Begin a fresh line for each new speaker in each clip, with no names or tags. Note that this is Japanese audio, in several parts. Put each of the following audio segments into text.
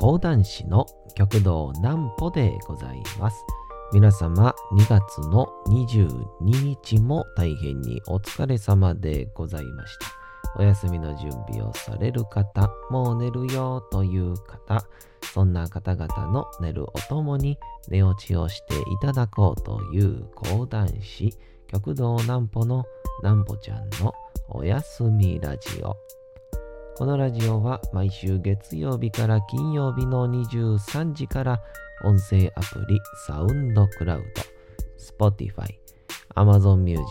講談師の極道南歩でございます。皆様2月の22日も大変にお疲れ様でございました。お休みの準備をされる方、もう寝るよという方、そんな方々の寝るおともに寝落ちをしていただこうという講談師、極道南歩の南歩ちゃんのおやすみラジオ。このラジオは毎週月曜日から金曜日の23時から音声アプリサウンドクラウド、Spotify、Amazon Music、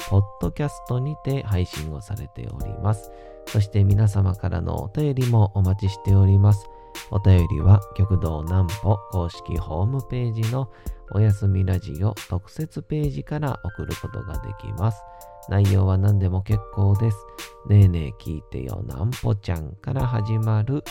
Podcast にて配信をされております。そして皆様からのお便りもお待ちしております。お便りは極道南歩公式ホームページのおやすみラジオ特設ページから送ることができます。内容は何でも結構です。ねえねえ聞いてよなんぽちゃんから始まる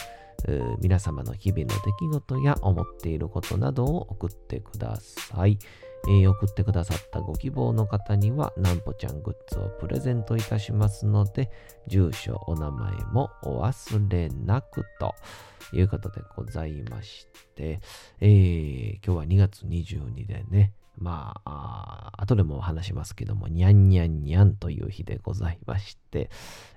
皆様の日々の出来事や思っていることなどを送ってください。送ってくださったご希望の方には、なんぽちゃんグッズをプレゼントいたしますので、住所、お名前もお忘れなくと。いうことでございまして、えー、今日は2月22でね、まあ、あ後でも話しますけども、にゃんにゃんにゃんという日でございまして、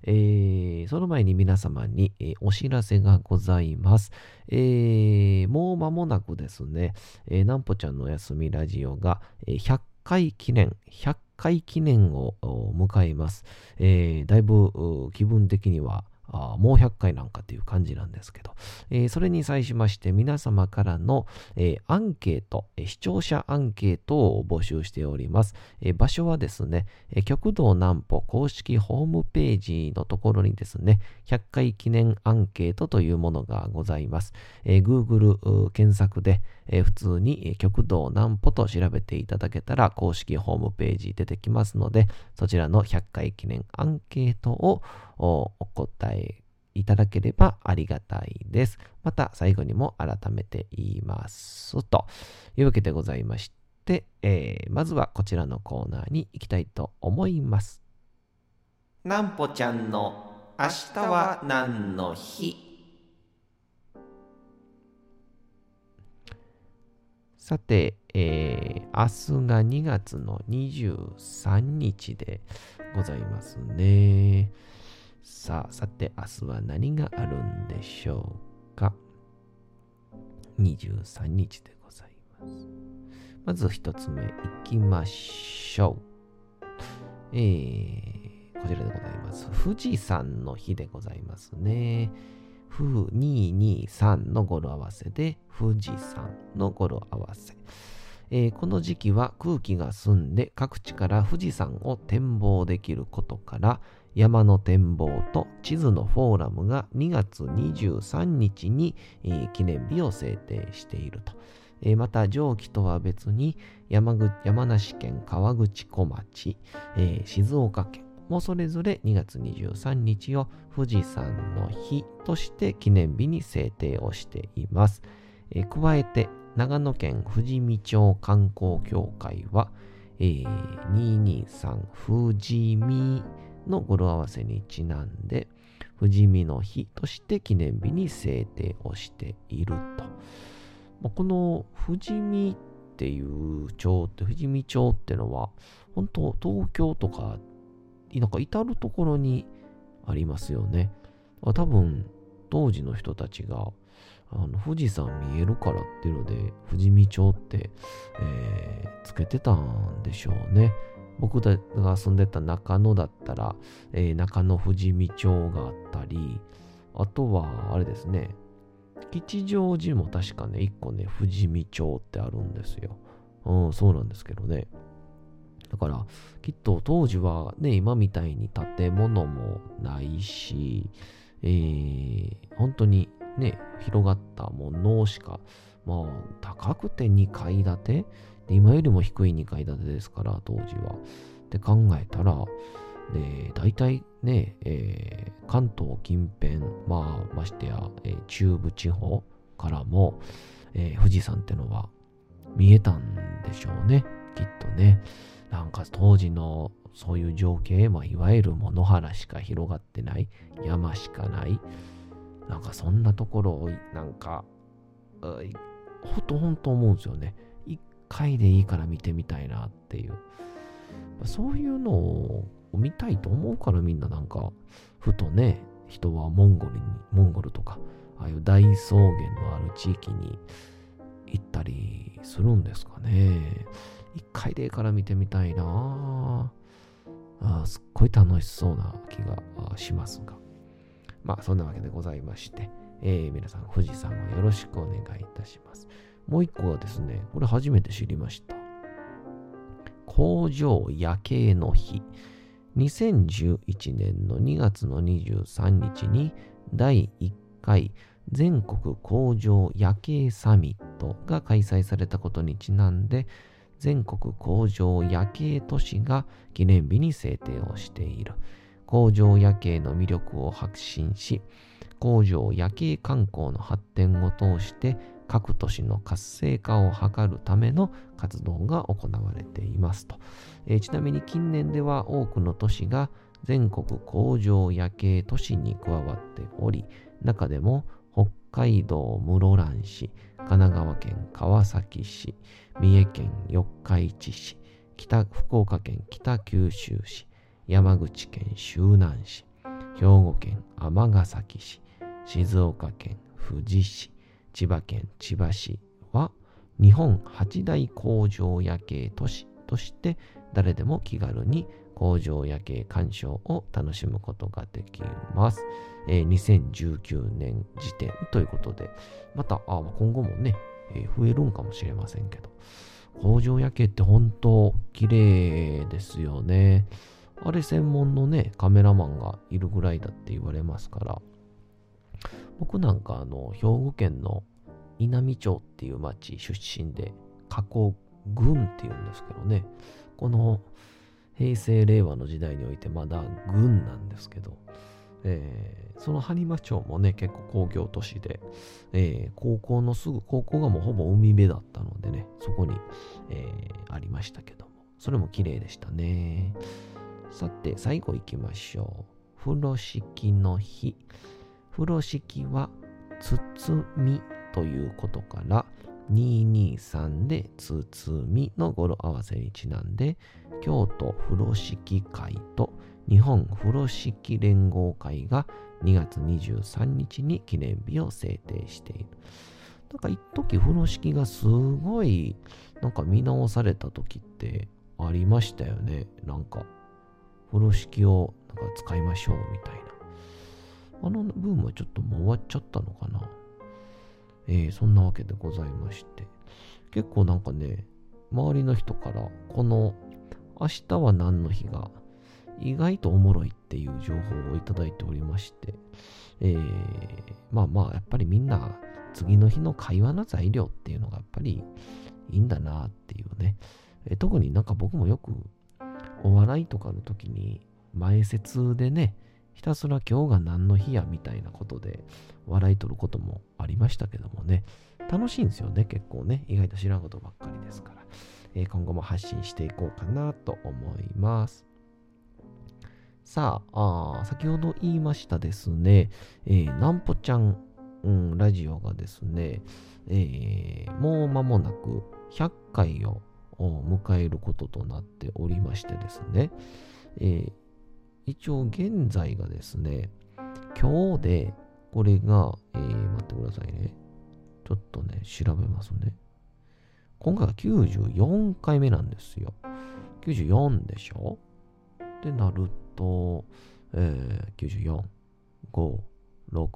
えー、その前に皆様に、お知らせがございます。えー、もう間もなくですね、えー、なんぽちゃんのお休みラジオが、え、100回記念、100回記念を迎えます。えー、だいぶ気分的にはあもう100回なんかっていう感じなんですけど、えー、それに際しまして皆様からの、えー、アンケート、えー、視聴者アンケートを募集しております。え場所はですね、え極道南歩公式ホームページのところにですね、100回記念アンケートというものがございます。え Google 検索で、え普通に極道南歩と調べていただけたら公式ホームページ出てきますので、そちらの100回記念アンケートをお答えいただければありがたいです。また最後にも改めて言いますというわけでございまして、えー、まずはこちらのコーナーに行きたいと思います。なんぽちゃんの明日は何の日？さて、えー、明日が2月の23日でございますね。さあ、さて、明日は何があるんでしょうか？23日でございます。まず一つ目、いきましょう。えー、こちらでございます。富士山の日でございますね。ふ223の語呂合わせで、富士山の語呂合わせ。えー、この時期は空気が澄んで各地から富士山を展望できることから、山の展望と地図のフォーラムが2月23日に、えー、記念日を制定していると。えー、また、上記とは別に山山梨県川口小町、静岡県もそれぞれ2月23日を富士山の日として記念日に制定をしています。えー、加えて、長野県富士見町観光協会は、えー、223富士見の語呂合わせにちなんで、富士見の日として記念日に制定をしていると。この富士見っていう町って、富士見町ってのは、本当東京とか、なんか至るところにありますよね。多分、当時の人たちが、あの富士山見えるからっていうので、富士見町って、えー、つけてたんでしょうね。僕が住んでた中野だったら、えー、中野富士見町があったり、あとは、あれですね、吉祥寺も確かね、一個ね、富士見町ってあるんですよ。うん、そうなんですけどね。だから、きっと当時はね、今みたいに建物もないし、えー、本当にね、広がったものしか、まあ、高くて2階建て？今よりも低い2階建てですから、当時は。って考えたら、で大体ね、えー、関東近辺、まあ、ましてや、えー、中部地方からも、えー、富士山ってのは見えたんでしょうね、きっとね。なんか当時のそういう情景、まあ、いわゆる野原しか広がってない、山しかない、なんかそんなところを、なんか、ほとほんと思うんですよね。一回でいいから見てみたいなっていう。そういうのを見たいと思うからみんななんか、ふとね、人はモンゴルに、モンゴルとか、ああいう大草原のある地域に行ったりするんですかね。一回でいいから見てみたいなあすっごい楽しそうな気がしますが。まあ、そんなわけでございまして、えー、皆さん、富士山をよろしくお願いいたします。もう一個はですね、これ初めて知りました。工場夜景の日。2011年の2月の23日に第1回全国工場夜景サミットが開催されたことにちなんで全国工場夜景都市が記念日に制定をしている。工場夜景の魅力を発信し工場夜景観光の発展を通して各都市の活性化を図るための活動が行われていますと、えー、ちなみに近年では多くの都市が全国工場夜景都市に加わっており中でも海道室蘭市神奈川県川崎市三重県四日市市北福岡県北九州市山口県周南市兵庫県尼崎市静岡県富士市千葉県千葉市は日本八大工場夜景都市として誰でも気軽に工場夜景鑑賞を楽しむことができます。えー、2019年時点ということで、またあ今後もね、えー、増えるんかもしれませんけど、工場夜景って本当綺麗ですよね。あれ専門のね、カメラマンがいるぐらいだって言われますから、僕なんかあの、兵庫県の稲美町っていう町出身で、加工郡っていうんですけどね、この平成令和の時代においてまだ郡なんですけど、えー、その播磨町もね、結構工業都市で、えー、高校のすぐ、高校がもうほぼ海辺だったのでね、そこに、えー、ありましたけども、それも綺麗でしたね。さて、最後行きましょう。風呂敷の日。風呂敷は包みということから223で包みの語呂合わせにちなんで京都風呂敷会と日本風呂敷連合会が2月23日に記念日を制定している。なんか一時風呂敷がすごいなんか見直された時ってありましたよね。なんか風呂敷をなんか使いましょうみたいな。あのブームはちょっともう終わっちゃったのかな。えー、そんなわけでございまして。結構なんかね、周りの人から、この明日は何の日が意外とおもろいっていう情報をいただいておりまして、えー、まあまあ、やっぱりみんな次の日の会話の材料っていうのがやっぱりいいんだなっていうね。えー、特になんか僕もよくお笑いとかの時に前説でね、ひたすら今日が何の日やみたいなことで笑い取ることもありましたけどもね、楽しいんですよね、結構ね。意外と知らんことばっかりですから。えー、今後も発信していこうかなと思います。さあ、先ほど言いましたですね、えー、なんぽちゃん、うん、ラジオがですね、えー、もう間もなく100回を迎えることとなっておりましてですね、えー、一応現在がですね、今日で、これが、えー、待ってくださいね。ちょっとね、調べますね。今回が94回目なんですよ。94でしょ？ってなると、えー、94、5、6、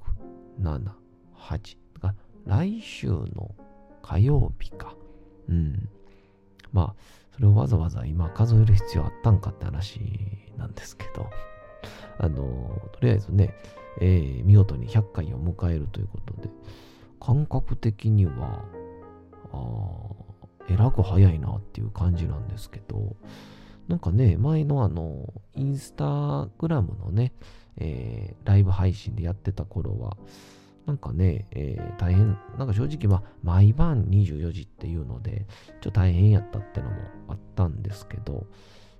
7、8。だ来週の火曜日か。うん。まあ、それをわざわざ今数える必要あったんかって話なんですけど、あの、とりあえずね、えー、見事に100回を迎えるということで、感覚的には、あえらく早いなっていう感じなんですけど、なんかね、前のあの、インスタグラムのね、えー、ライブ配信でやってた頃は、なんかね、えー、大変、なんか正直まあ、毎晩24時っていうので、ちょっと大変やったってのもあったんですけど、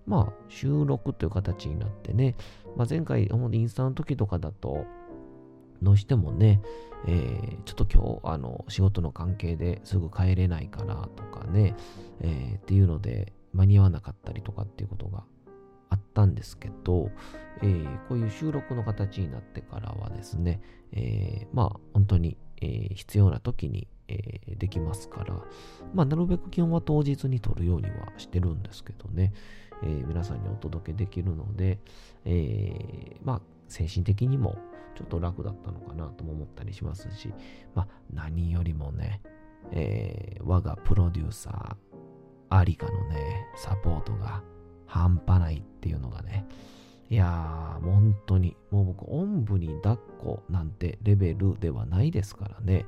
まあ、収録という形になってね、まあ、前回、インスタの時とかだと、どうしてもね、えー、ちょっと今日、あの、仕事の関係ですぐ帰れないからとかね、えー、っていうので、間に合わなかったりとかっていうことがあったんですけど、えー、こういう収録の形になってからはですね、えー、まあ、本当に、えー、必要な時に、えー、できますから、まあ、なるべく基本は当日に撮るようにはしてるんですけどね、え、皆さんにお届けできるので、え、まあ、精神的にもちょっと楽だったのかなとも思ったりしますし、まあ、何よりもね、え、我がプロデューサー、アリカのね、サポートが半端ないっていうのがね、いやー、本当に、もう僕、おんぶに抱っこなんてレベルではないですからね、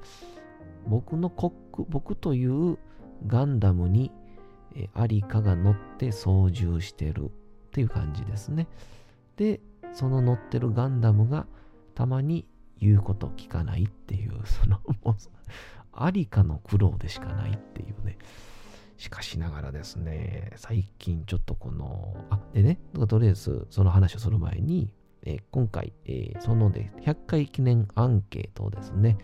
僕のコック、僕というガンダムに、えアリカが乗って操縦してるっていう感じですね。で、その乗ってるガンダムがたまに言うこと聞かないっていう、その、もう、ありかの苦労でしかないっていうね。しかしながらですね、最近ちょっとこの、あ、でね、とりあえずその話をする前に、えー、今回、えー、そので100回記念アンケートをですね、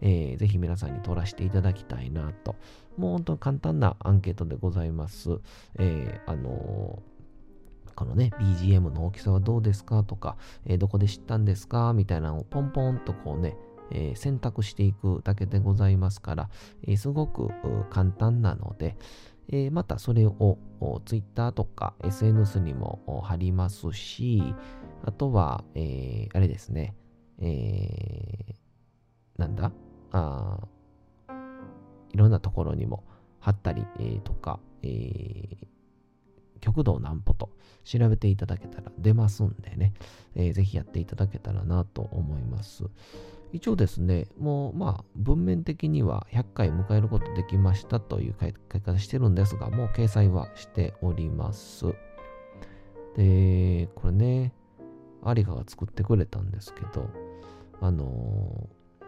えー、ぜひ皆さんに取らせていただきたいなと。もう本当に簡単なアンケートでございます。えー、あのこのね、BGM の大きさはどうですかとか、え、どこで知ったんですかみたいなのをポンポンとこうね、えー、選択していくだけでございますから、えー、すごく簡単なので、えまたそれを Twitter とか SNS にも貼りますし、あとは、えあれですね、えなんだ？あいろんなところにも貼ったり、えー、とか、えー、極道南歩と調べていただけたら出ますんでね、えー、ぜひやっていただけたらなと思います。一応ですね、もうまあ文面的には100回迎えることできましたという書き方してるんですが、もう掲載はしております。で、これね、アリカが作ってくれたんですけど、あのー、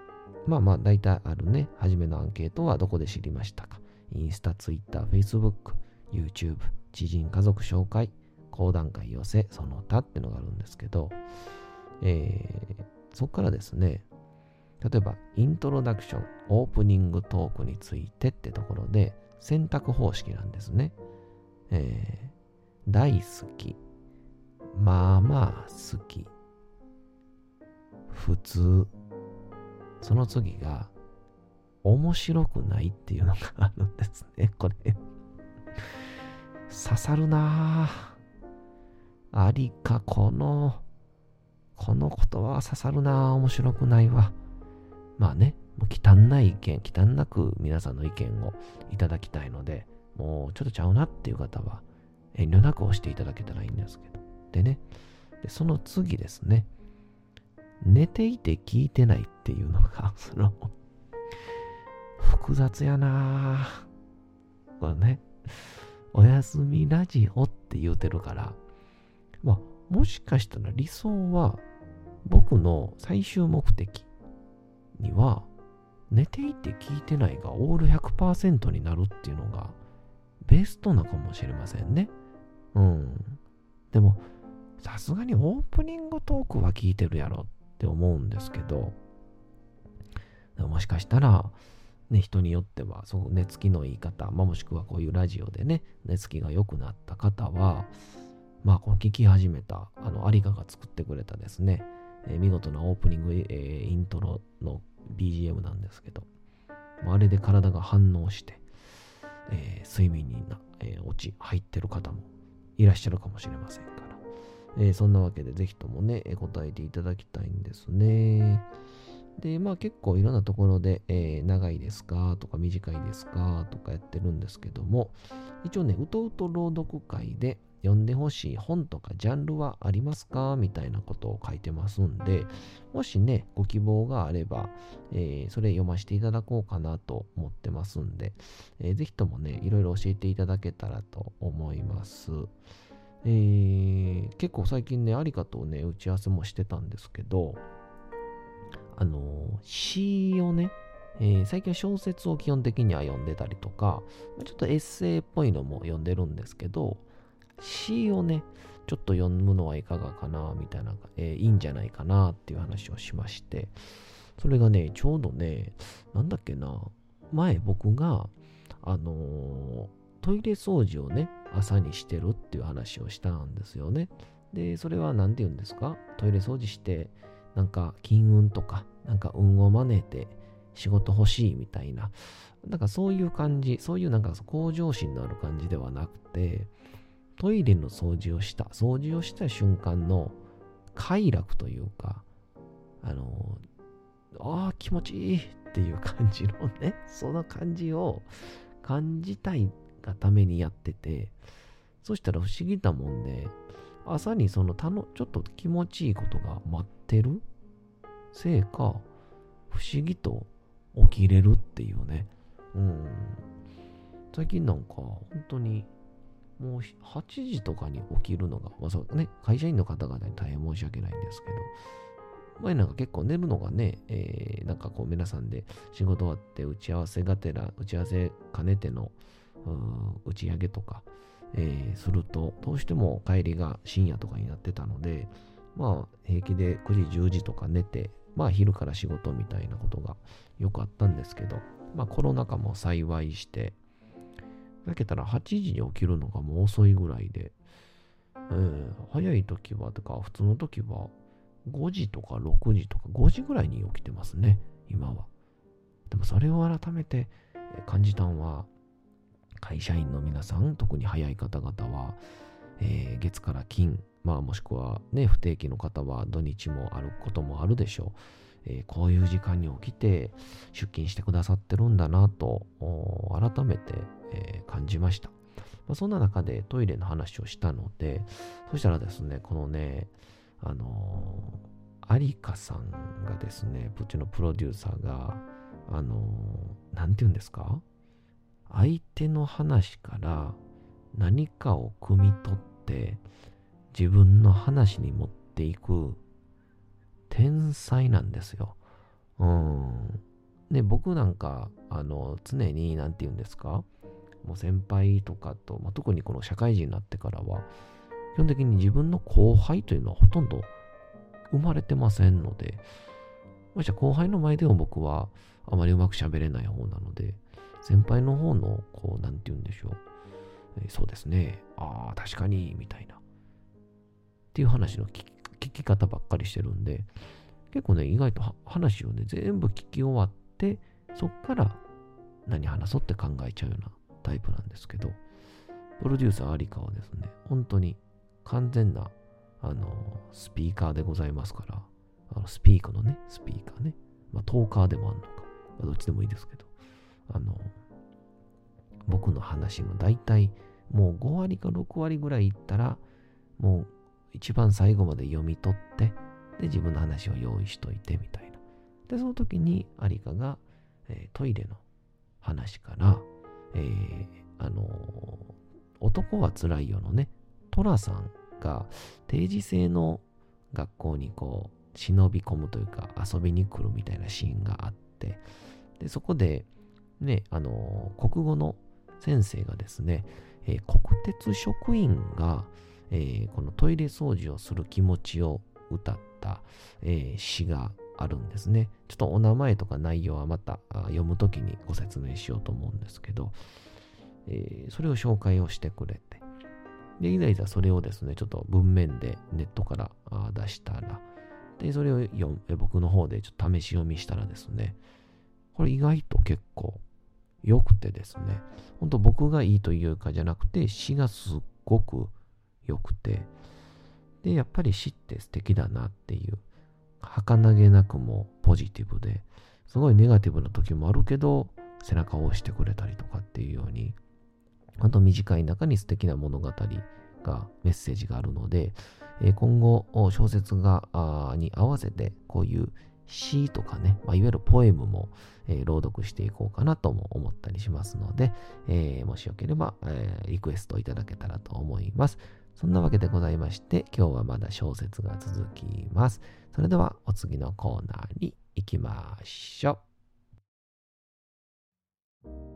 まあまあ大体あるね、初めのアンケートはどこで知りましたかインスタ、ツイッター、フェイスブック、YouTube、知人、家族紹介、講談会寄せ、その他ってのがあるんですけど、えー、そこからですね、例えば、イントロダクション、オープニングトークについてってところで、選択方式なんですね。えー、大好き、まあまあ好き、普通、その次が、面白くないっていうのがあるんですね、これ刺さるなぁ。ありか、この、この言葉は刺さるなぁ。面白くないわ。まあね、もう汚い意見、汚なく皆さんの意見をいただきたいので、もうちょっとちゃうなっていう方は、遠慮なく押していただけたらいいんですけど。でね、でその次ですね、寝ていて聞いてないっていうのが、その、複雑やな。これね、おやすみラジオって言うてるから、まあ、もしかしたら理想は僕の最終目的には寝ていて聞いてないがオール100%になるっていうのがベストなかもしれませんね。うん。でも、さすがにオープニングトークは聞いてるやろって思うんですけど、もしかしたら、ね、人によっては、その寝つきのいい方、まあ、もしくはこういうラジオでね、寝つきが良くなった方は、まあ、この聞き始めた、あの、アリカが作ってくれたですね、え、見事なオープニング、え、イントロの BGM なんですけど、あれで体が反応して、えー、睡眠にな、え落ち、入ってる方もいらっしゃるかもしれませんから、えそんなわけで、ぜひともね、答えていただきたいんですね。で、まあ結構いろんなところで、え、長いですかとか短いですかとかやってるんですけども、一応ね、うとうと朗読会で読んでほしい本とかジャンルはありますか？みたいなことを書いてますんで、もしね、ご希望があれば、えー、それ読ませていただこうかなと思ってますんで、えー、ぜひともね、いろいろ教えていただけたらと思います。えー、結構最近ね、ありかとうね、打ち合わせもしてたんですけど、あの、詩をね、えー、最近は小説を基本的には読んでたりとか、ちょっとエッセイっぽいのも読んでるんですけど、詩をね、ちょっと読むのはいかがかな、みたいな、えー、いいんじゃないかなっていう話をしまして、それがね、ちょうどね、なんだっけな、前僕が、あのー、トイレ掃除をね、朝にしてるっていう話をしたんですよね。で、それは何て言うんですか？トイレ掃除して、なんか金運とか、なんか運を招いて仕事欲しいみたいな、なんかそういう感じ、そういうなんか向上心のある感じではなくて、トイレの掃除をした、掃除をした瞬間の快楽というか、あの、ああ、気持ちいいっていう感じのね、その感じを感じたいがためにやってて、そしたら不思議なもんで、朝にそのたのちょっと気持ちいいことが待ってるせいか、不思議と起きれるっていうね。うん。最近なんか、本当に、もう8時とかに起きるのが、まあそうね、会社員の方々に大変申し訳ないんですけど、前なんか結構寝るのがね、えー、なんかこう皆さんで仕事終わって打ち合わせがてら、打ち合わせ兼ねての打ち上げとか、えー、すると、どうしても帰りが深夜とかになってたので、まあ平気で9時、10時とか寝て、まあ昼から仕事みたいなことがよくあったんですけど、まあコロナ禍も幸いして、だけたら8時に起きるのがもう遅いぐらいで、えー、早い時は、とか普通の時は5時とか6時とか5時ぐらいに起きてますね、今は。でもそれを改めて感じたんは、会社員の皆さん、特に早い方々は、えー、月から金、まあもしくはね、不定期の方は土日もあることもあるでしょう。えー、こういう時間に起きて出勤してくださってるんだなと、改めて、えー、感じました。まあ、そんな中でトイレの話をしたので、そしたらですね、このね、あのー、有香さんがですね、うちのプロデューサーが、あのー、て言うんですか？相手の話から何かを汲み取って自分の話に持っていく天才なんですよ。うん。で、僕なんか、あの、常に、なんて言うんですか？もう先輩とかと、まあ、特にこの社会人になってからは、基本的に自分の後輩というのはほとんど生まれてませんので、もし後輩の前でも僕はあまりうまく喋れない方なので、先輩の方の、こう、なんて言うんでしょう。えー、そうですね。ああ、確かに、みたいな。っていう話の聞き聞き方ばっかりしてるんで、結構ね、意外と話をね、全部聞き終わって、そっから何話そうって考えちゃうようなタイプなんですけど、プロデューサーアリカはですね、本当に完全な、あの、スピーカーでございますから、あのスピークのね、スピーカーね、まあ、トーカーでもあるのか、まあ、どっちでもいいですけど、あの、僕の話の大体もう5割か6割ぐらいいったら、もう一番最後まで読み取って、で、自分の話を用意しといてみたいな。で、その時にアリカが、えー、トイレの話から、えー、あのー、男は辛いよのね、トラさんが定時制の学校にこう、忍び込むというか遊びに来るみたいなシーンがあって、で、そこで、ね、あの、国語の先生がですね、えー、国鉄職員が、えー、このトイレ掃除をする気持ちを歌った、えー、詩があるんですね。ちょっとお名前とか内容はまた読むときにご説明しようと思うんですけど、えー、それを紹介をしてくれて、で、いざいざそれをですね、ちょっと文面でネットから出したら、で、それを読僕の方でちょっと試し読みしたらですね、これ意外と結構良くてですね、本当僕がいいというかじゃなくて、詩がすっごく良くて、で、やっぱり詩って素敵だなっていう、儚げなくもポジティブで、すごいネガティブな時もあるけど、背中を押してくれたりとかっていうように、あと短い中に素敵な物語が、メッセージがあるので、今後小説がに合わせてこういう詩とかね、まあ、いわゆるポエムも、えー、朗読していこうかなとも思ったりしますので、えー、もしよければ、えー、リクエストいただけたらと思います。そんなわけでございまして、今日はまだ小説が続きます。それではお次のコーナーに行きましょう。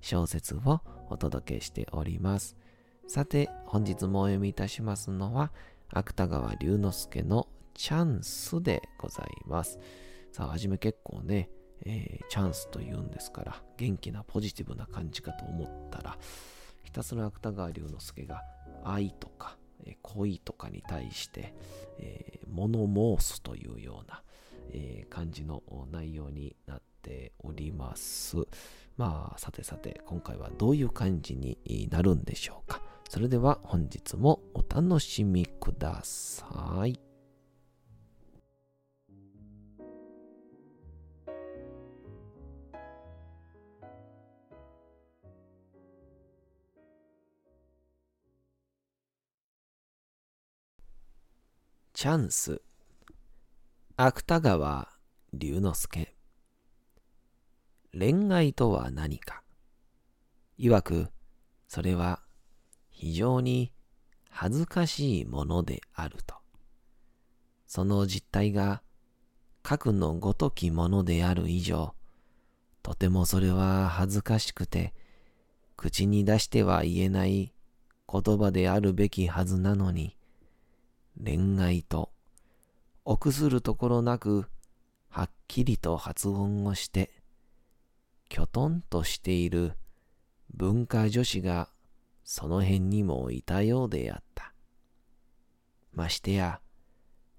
小説をお届けしております。さて、本日もお読みいたしますのは、芥川龍之介のチャンスでございます。さあ、はじめ結構ね、えー、チャンスと言うんですから、元気なポジティブな感じかと思ったら、ひたすら芥川龍之介が愛とか、えー、恋とかに対して、えー、物申すというような、えー、感じの内容になっております。まあ、さてさて、今回はどういう感じになるんでしょうか。それでは本日もお楽しみください。チャンス芥川龍之介恋愛とは何か。曰くそれは非常に恥ずかしいものであると。その実態が核のごときものである以上とてもそれは恥ずかしくて口に出しては言えない言葉であるべきはずなのに恋愛と、臆するところなく、はっきりと発音をして、きょとんとしている文化女子がその辺にもいたようであった。ましてや、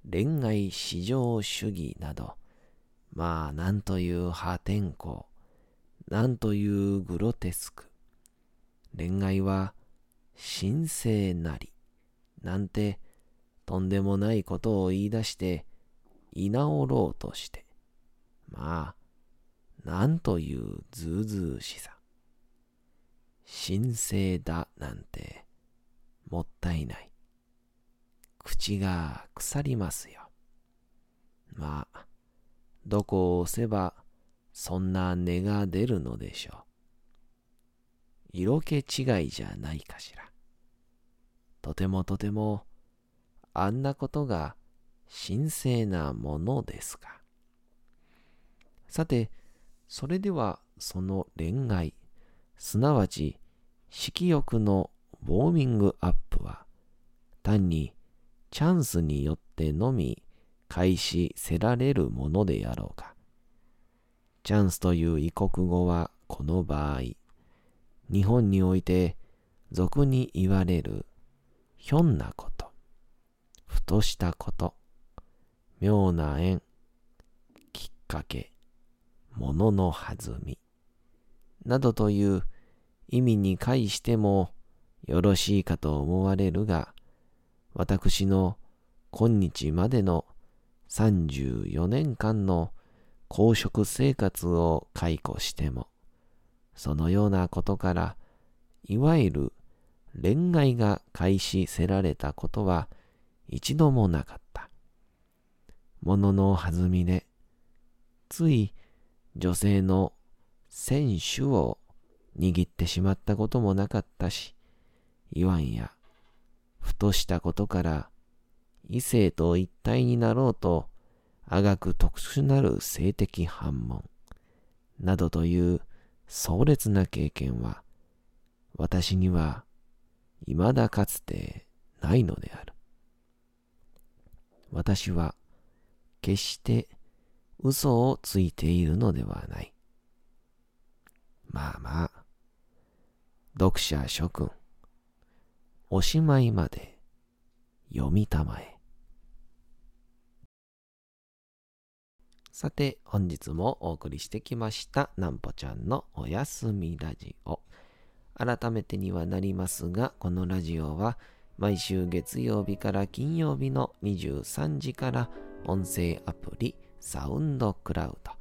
恋愛至上主義など、まあなんという破天荒、なんというグロテスク。恋愛は神聖なり、なんてとんでもないことを言い出して、居直ろうとして。まあ、なんというずうずうしさ。神聖だなんて、もったいない。口が腐りますよ。まあ、どこを押せば、そんな根が出るのでしょう。色気違いじゃないかしら。とてもとてもあんなことが神聖なものですか。さて、それではその恋愛、すなわち色欲のウォーミングアップは、単にチャンスによってのみ開始せられるものであろうか。チャンスという異国語はこの場合、日本において俗に言われるひょんなこと、ふとしたこと、妙な縁、きっかけ、ものの弾み、などという意味に介してもよろしいかと思われるが、私の今日までの34年間の公職生活を解雇しても、そのようなことから、いわゆる恋愛が開始せられたことは一度もなかった。ものの弾みで、つい女性の選手を握ってしまったこともなかったし、言わんや、ふとしたことから異性と一体になろうと、あがく特殊なる性的反問、などという壮烈な経験は、私には未だかつてないのである。私は決して嘘をついているのではない。まあまあ、読者諸君、おしまいまで読みたまえ。さて、本日もお送りしてきました、なんぽちゃんのおやすみラジオ。改めてにはなりますが、このラジオは、毎週月曜日から金曜日の23時から音声アプリサウンドクラウド、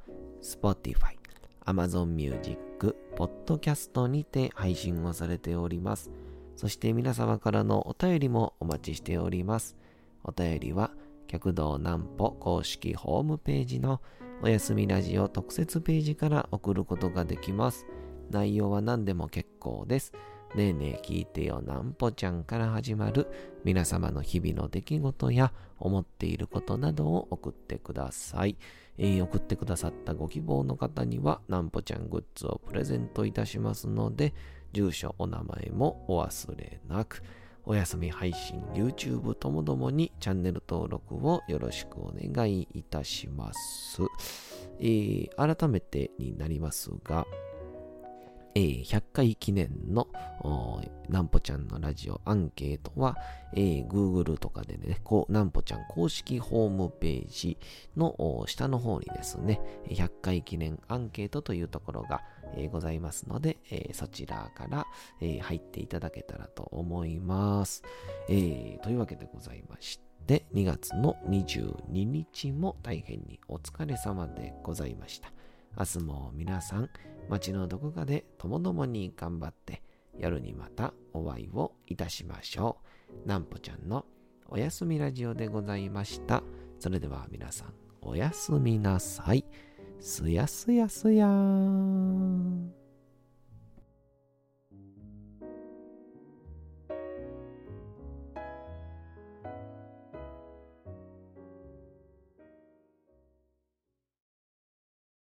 Spotify、Amazon Music、Podcast にて配信をされております。そして皆様からのお便りもお待ちしております。お便りは、客道南歩公式ホームページのおやすみラジオ特設ページから送ることができます。内容は何でも結構です。ねえねえ聞いてよなんぽちゃんから始まる皆様の日々の出来事や思っていることなどを送ってください。えー、送ってくださったご希望の方にはなんぽちゃんグッズをプレゼントいたしますので、住所、お名前もお忘れなく。お休み配信、YouTube ともどもにチャンネル登録をよろしくお願いいたします。えー、改めてになりますが、えー、100回記念のなんぽちゃんのラジオアンケートは、えー、Google とかでね、こうなんぽちゃん公式ホームページの下の方にですね、100回記念アンケートというところが、えー、ございますので、えー、そちらから、えー、入っていただけたらと思います。えー、というわけでございまして、2月の22日も大変にお疲れ様でございました。明日も皆さん、街のどこかでともどもに頑張って、夜にまたお会いをいたしましょう。なんぽちゃんのおやすみラジオでございました。それでは皆さん、おやすみなさい。すやすやすやーん。